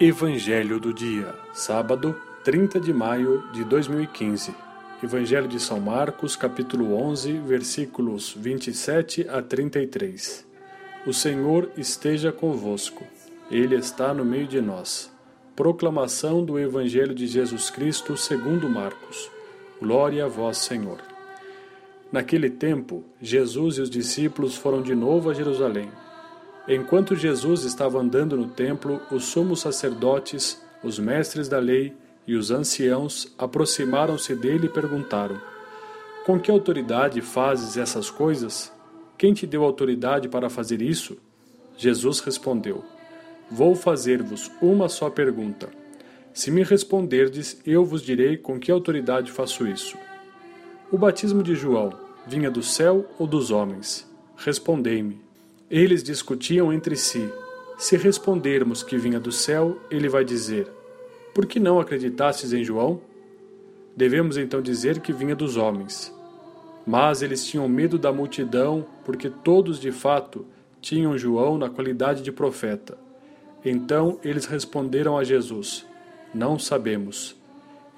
Evangelho do Dia, sábado, 30 de maio de 2015. Evangelho de São Marcos, capítulo 11, versículos 27 a 33. O Senhor esteja convosco. Ele está no meio de nós. Proclamação do Evangelho de Jesus Cristo, segundo Marcos. Glória a vós, Senhor. Naquele tempo, Jesus e os discípulos foram de novo a Jerusalém. Enquanto Jesus estava andando no templo, os sumos sacerdotes, os mestres da lei e os anciãos aproximaram-se dele e perguntaram: Com que autoridade fazes essas coisas? Quem te deu autoridade para fazer isso? Jesus respondeu: Vou fazer-vos uma só pergunta. Se me responderdes, eu vos direi com que autoridade faço isso. O batismo de João vinha do céu ou dos homens? Respondei-me. Eles discutiam entre si. Se respondermos que vinha do céu, ele vai dizer: Por que não acreditastes em João? Devemos então dizer que vinha dos homens. Mas eles tinham medo da multidão, porque todos de fato tinham João na qualidade de profeta. Então eles responderam a Jesus: Não sabemos.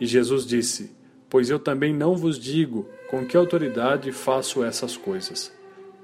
E Jesus disse: Pois eu também não vos digo com que autoridade faço essas coisas.